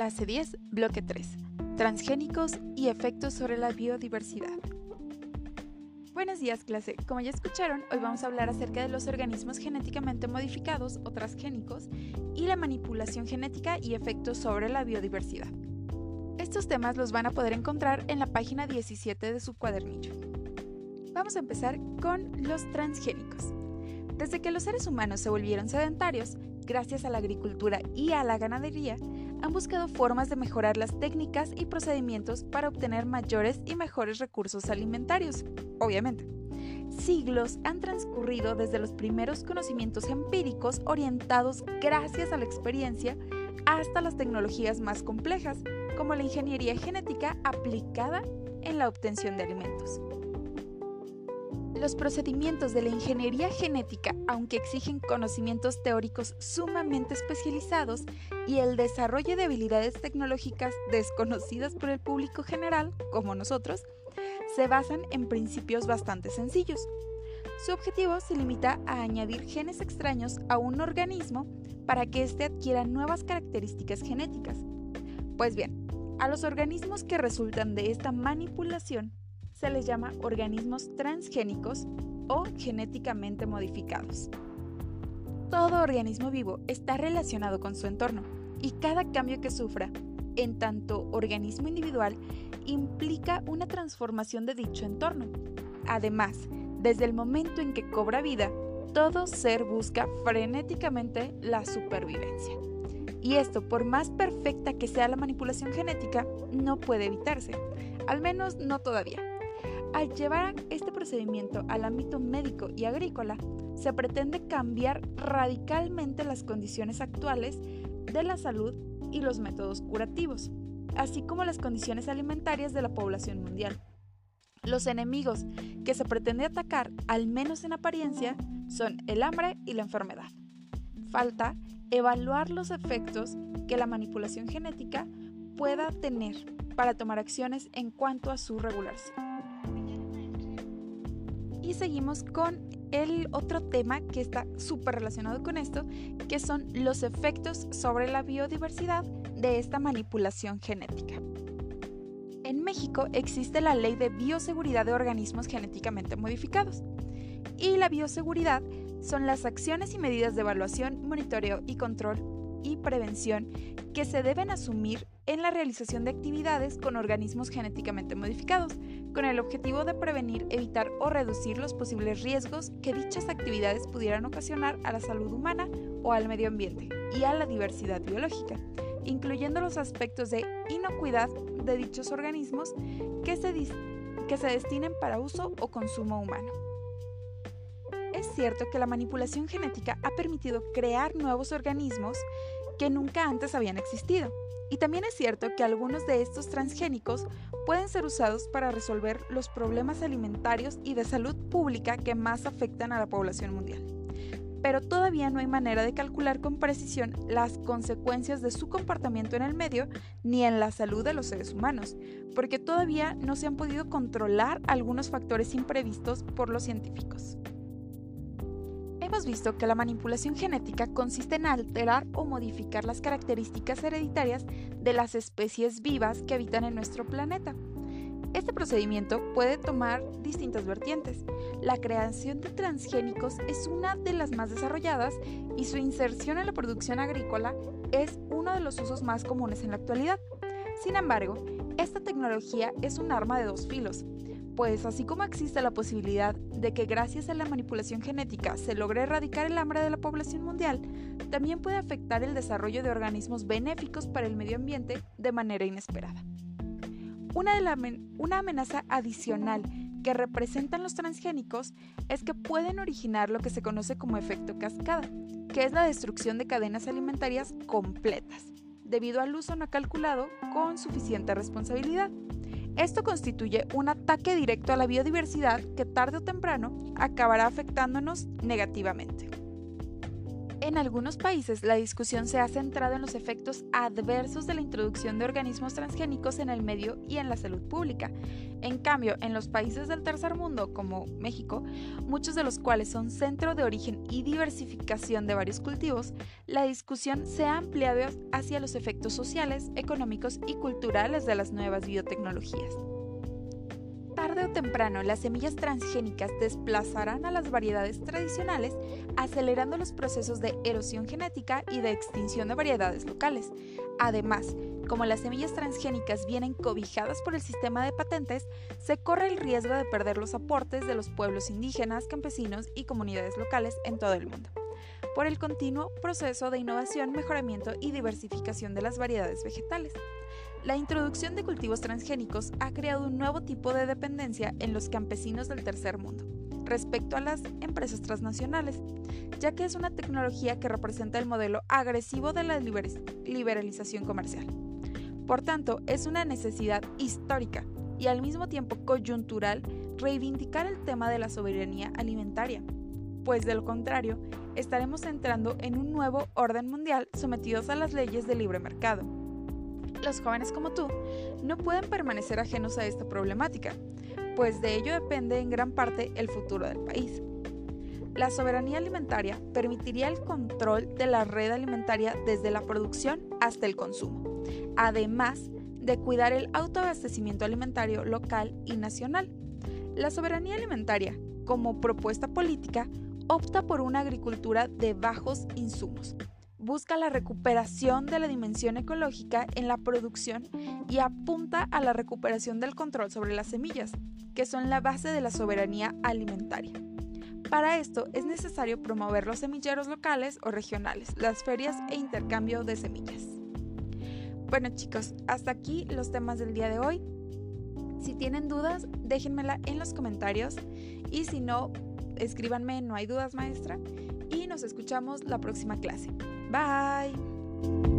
Clase 10, bloque 3. Transgénicos y efectos sobre la biodiversidad. Buenos días clase, como ya escucharon, hoy vamos a hablar acerca de los organismos genéticamente modificados o transgénicos y la manipulación genética y efectos sobre la biodiversidad. Estos temas los van a poder encontrar en la página 17 de su cuadernillo. Vamos a empezar con los transgénicos. Desde que los seres humanos se volvieron sedentarios, gracias a la agricultura y a la ganadería, han buscado formas de mejorar las técnicas y procedimientos para obtener mayores y mejores recursos alimentarios, obviamente. Siglos han transcurrido desde los primeros conocimientos empíricos orientados gracias a la experiencia hasta las tecnologías más complejas, como la ingeniería genética aplicada en la obtención de alimentos. Los procedimientos de la ingeniería genética, aunque exigen conocimientos teóricos sumamente especializados y el desarrollo de habilidades tecnológicas desconocidas por el público general, como nosotros, se basan en principios bastante sencillos. Su objetivo se limita a añadir genes extraños a un organismo para que éste adquiera nuevas características genéticas. Pues bien, a los organismos que resultan de esta manipulación se les llama organismos transgénicos o genéticamente modificados. Todo organismo vivo está relacionado con su entorno y cada cambio que sufra, en tanto organismo individual, implica una transformación de dicho entorno. Además, desde el momento en que cobra vida, todo ser busca frenéticamente la supervivencia. Y esto, por más perfecta que sea la manipulación genética, no puede evitarse, al menos no todavía. Al llevar este procedimiento al ámbito médico y agrícola, se pretende cambiar radicalmente las condiciones actuales de la salud y los métodos curativos, así como las condiciones alimentarias de la población mundial. Los enemigos que se pretende atacar, al menos en apariencia, son el hambre y la enfermedad. Falta evaluar los efectos que la manipulación genética pueda tener para tomar acciones en cuanto a su regulación. Y seguimos con el otro tema que está súper relacionado con esto, que son los efectos sobre la biodiversidad de esta manipulación genética. En México existe la Ley de Bioseguridad de Organismos Genéticamente Modificados. Y la bioseguridad son las acciones y medidas de evaluación, monitoreo y control y prevención que se deben asumir en la realización de actividades con organismos genéticamente modificados, con el objetivo de prevenir, evitar o reducir los posibles riesgos que dichas actividades pudieran ocasionar a la salud humana o al medio ambiente y a la diversidad biológica, incluyendo los aspectos de inocuidad de dichos organismos que se, que se destinen para uso o consumo humano. Es cierto que la manipulación genética ha permitido crear nuevos organismos que nunca antes habían existido, y también es cierto que algunos de estos transgénicos pueden ser usados para resolver los problemas alimentarios y de salud pública que más afectan a la población mundial. Pero todavía no hay manera de calcular con precisión las consecuencias de su comportamiento en el medio ni en la salud de los seres humanos, porque todavía no se han podido controlar algunos factores imprevistos por los científicos. Hemos visto que la manipulación genética consiste en alterar o modificar las características hereditarias de las especies vivas que habitan en nuestro planeta. Este procedimiento puede tomar distintas vertientes. La creación de transgénicos es una de las más desarrolladas y su inserción en la producción agrícola es uno de los usos más comunes en la actualidad. Sin embargo, esta tecnología es un arma de dos filos pues así como existe la posibilidad de que gracias a la manipulación genética se logre erradicar el hambre de la población mundial, también puede afectar el desarrollo de organismos benéficos para el medio ambiente de manera inesperada. Una, una amenaza adicional que representan los transgénicos es que pueden originar lo que se conoce como efecto cascada, que es la destrucción de cadenas alimentarias completas, debido al uso no calculado con suficiente responsabilidad. Esto constituye un ataque directo a la biodiversidad que tarde o temprano acabará afectándonos negativamente. En algunos países la discusión se ha centrado en los efectos adversos de la introducción de organismos transgénicos en el medio y en la salud pública. En cambio, en los países del tercer mundo, como México, muchos de los cuales son centro de origen y diversificación de varios cultivos, la discusión se ha ampliado hacia los efectos sociales, económicos y culturales de las nuevas biotecnologías tarde o temprano las semillas transgénicas desplazarán a las variedades tradicionales, acelerando los procesos de erosión genética y de extinción de variedades locales. Además, como las semillas transgénicas vienen cobijadas por el sistema de patentes, se corre el riesgo de perder los aportes de los pueblos indígenas, campesinos y comunidades locales en todo el mundo por el continuo proceso de innovación, mejoramiento y diversificación de las variedades vegetales. La introducción de cultivos transgénicos ha creado un nuevo tipo de dependencia en los campesinos del tercer mundo respecto a las empresas transnacionales, ya que es una tecnología que representa el modelo agresivo de la liberalización comercial. Por tanto, es una necesidad histórica y al mismo tiempo coyuntural reivindicar el tema de la soberanía alimentaria, pues de lo contrario, estaremos entrando en un nuevo orden mundial sometidos a las leyes del libre mercado. Los jóvenes como tú no pueden permanecer ajenos a esta problemática, pues de ello depende en gran parte el futuro del país. La soberanía alimentaria permitiría el control de la red alimentaria desde la producción hasta el consumo, además de cuidar el autoabastecimiento alimentario local y nacional. La soberanía alimentaria, como propuesta política, opta por una agricultura de bajos insumos. Busca la recuperación de la dimensión ecológica en la producción y apunta a la recuperación del control sobre las semillas, que son la base de la soberanía alimentaria. Para esto es necesario promover los semilleros locales o regionales, las ferias e intercambio de semillas. Bueno chicos, hasta aquí los temas del día de hoy. Si tienen dudas, déjenmela en los comentarios y si no, escríbanme, no hay dudas maestra, y nos escuchamos la próxima clase. Bye.